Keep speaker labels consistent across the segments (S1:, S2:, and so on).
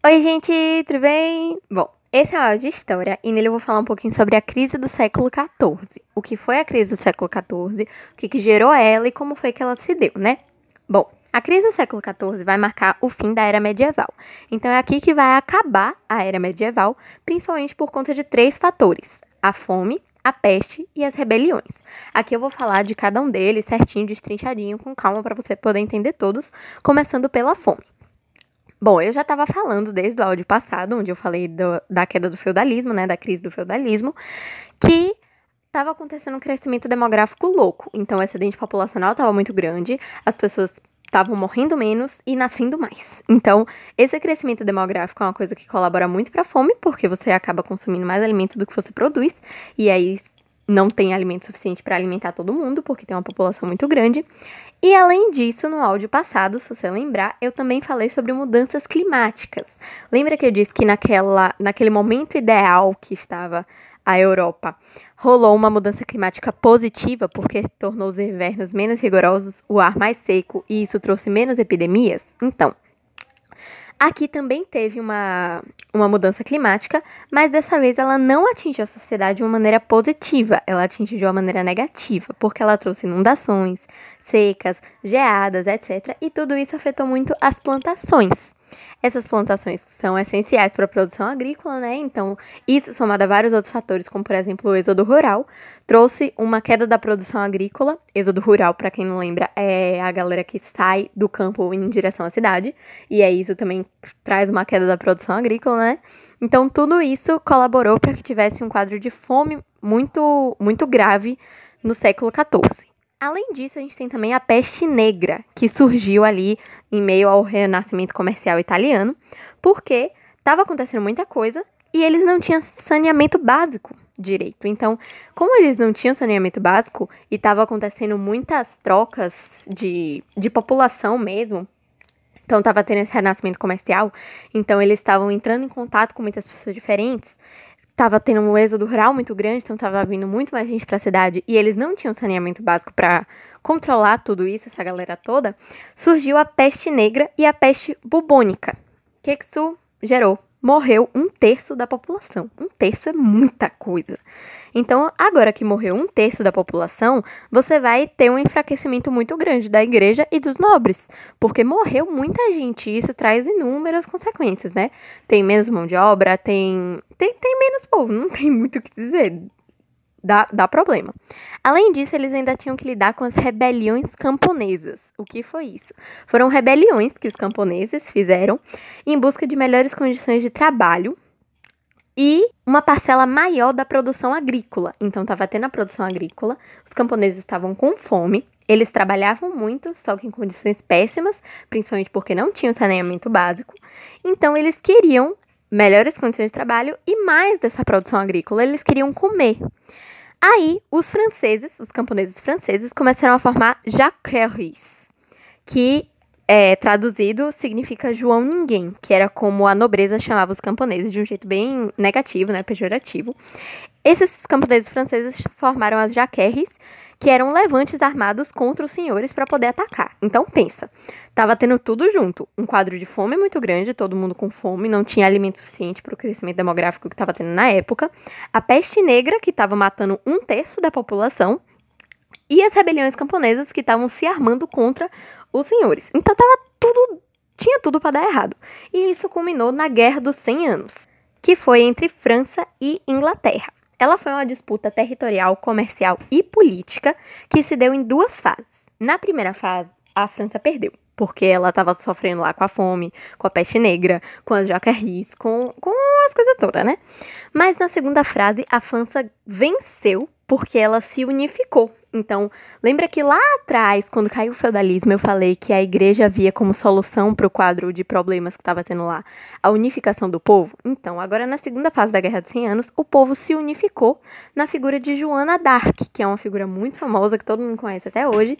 S1: Oi, gente, tudo bem? Bom, esse é um áudio de história e nele eu vou falar um pouquinho sobre a crise do século XIV. O que foi a crise do século XIV, o que, que gerou ela e como foi que ela se deu, né? Bom, a crise do século XIV vai marcar o fim da Era Medieval. Então é aqui que vai acabar a Era Medieval, principalmente por conta de três fatores: a fome, a peste e as rebeliões. Aqui eu vou falar de cada um deles certinho, destrinchadinho, com calma para você poder entender todos, começando pela fome. Bom, eu já estava falando desde o áudio passado, onde eu falei do, da queda do feudalismo, né, da crise do feudalismo, que estava acontecendo um crescimento demográfico louco. Então, o excedente populacional estava muito grande, as pessoas estavam morrendo menos e nascendo mais. Então, esse crescimento demográfico é uma coisa que colabora muito para a fome, porque você acaba consumindo mais alimento do que você produz, e aí não tem alimento suficiente para alimentar todo mundo, porque tem uma população muito grande. E além disso, no áudio passado, se você lembrar, eu também falei sobre mudanças climáticas. Lembra que eu disse que naquela, naquele momento ideal que estava a Europa, rolou uma mudança climática positiva porque tornou os invernos menos rigorosos, o ar mais seco e isso trouxe menos epidemias? Então, Aqui também teve uma, uma mudança climática, mas dessa vez ela não atingiu a sociedade de uma maneira positiva, ela atingiu de uma maneira negativa, porque ela trouxe inundações, secas, geadas, etc. E tudo isso afetou muito as plantações. Essas plantações são essenciais para a produção agrícola, né? Então, isso somado a vários outros fatores, como por exemplo o êxodo rural, trouxe uma queda da produção agrícola. Êxodo rural, para quem não lembra, é a galera que sai do campo em direção à cidade, e é isso também traz uma queda da produção agrícola, né? Então, tudo isso colaborou para que tivesse um quadro de fome muito, muito grave no século XIV. Além disso, a gente tem também a peste negra, que surgiu ali em meio ao renascimento comercial italiano, porque estava acontecendo muita coisa e eles não tinham saneamento básico direito. Então, como eles não tinham saneamento básico e estava acontecendo muitas trocas de, de população mesmo, então estava tendo esse renascimento comercial, então eles estavam entrando em contato com muitas pessoas diferentes, estava tendo um êxodo rural muito grande, então estava vindo muito mais gente para a cidade e eles não tinham saneamento básico para controlar tudo isso, essa galera toda, surgiu a peste negra e a peste bubônica. O que, que isso gerou? morreu um terço da população. Um terço é muita coisa. Então, agora que morreu um terço da população, você vai ter um enfraquecimento muito grande da igreja e dos nobres, porque morreu muita gente e isso traz inúmeras consequências, né? Tem menos mão de obra, tem, tem, tem menos povo, não tem muito o que dizer dá, dá problema. Além disso, eles ainda tinham que lidar com as rebeliões camponesas. O que foi isso? Foram rebeliões que os camponeses fizeram em busca de melhores condições de trabalho e uma parcela maior da produção agrícola. Então, estava tendo a produção agrícola, os camponeses estavam com fome, eles trabalhavam muito, só que em condições péssimas, principalmente porque não tinham saneamento básico. Então, eles queriam melhores condições de trabalho e mais dessa produção agrícola, eles queriam comer. Aí, os franceses, os camponeses franceses, começaram a formar jacqueries, que é, traduzido significa João Ninguém, que era como a nobreza chamava os camponeses de um jeito bem negativo, né, pejorativo. Esses camponeses franceses formaram as jaqueries, que eram levantes armados contra os senhores para poder atacar. Então pensa, tava tendo tudo junto, um quadro de fome muito grande, todo mundo com fome, não tinha alimento suficiente para o crescimento demográfico que estava tendo na época, a peste negra que estava matando um terço da população e as rebeliões camponesas que estavam se armando contra os senhores. Então tava tudo tinha tudo para dar errado. E isso culminou na Guerra dos 100 Anos, que foi entre França e Inglaterra. Ela foi uma disputa territorial, comercial e política que se deu em duas fases. Na primeira fase, a França perdeu, porque ela estava sofrendo lá com a fome, com a peste negra, com as jacarris, com, com as coisas todas, né? Mas na segunda frase, a França venceu porque ela se unificou. Então, lembra que lá atrás, quando caiu o feudalismo, eu falei que a igreja via como solução para o quadro de problemas que estava tendo lá a unificação do povo? Então, agora na segunda fase da Guerra dos 100 Anos, o povo se unificou na figura de Joana d'Arc, que é uma figura muito famosa que todo mundo conhece até hoje,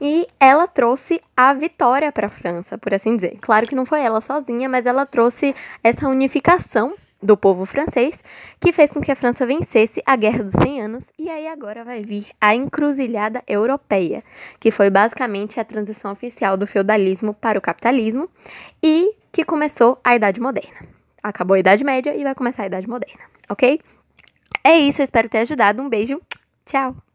S1: e ela trouxe a vitória para a França, por assim dizer. Claro que não foi ela sozinha, mas ela trouxe essa unificação do povo francês, que fez com que a França vencesse a Guerra dos 100 Anos, e aí agora vai vir a Encruzilhada Europeia, que foi basicamente a transição oficial do feudalismo para o capitalismo e que começou a Idade Moderna. Acabou a Idade Média e vai começar a Idade Moderna, ok? É isso, eu espero ter ajudado. Um beijo, tchau!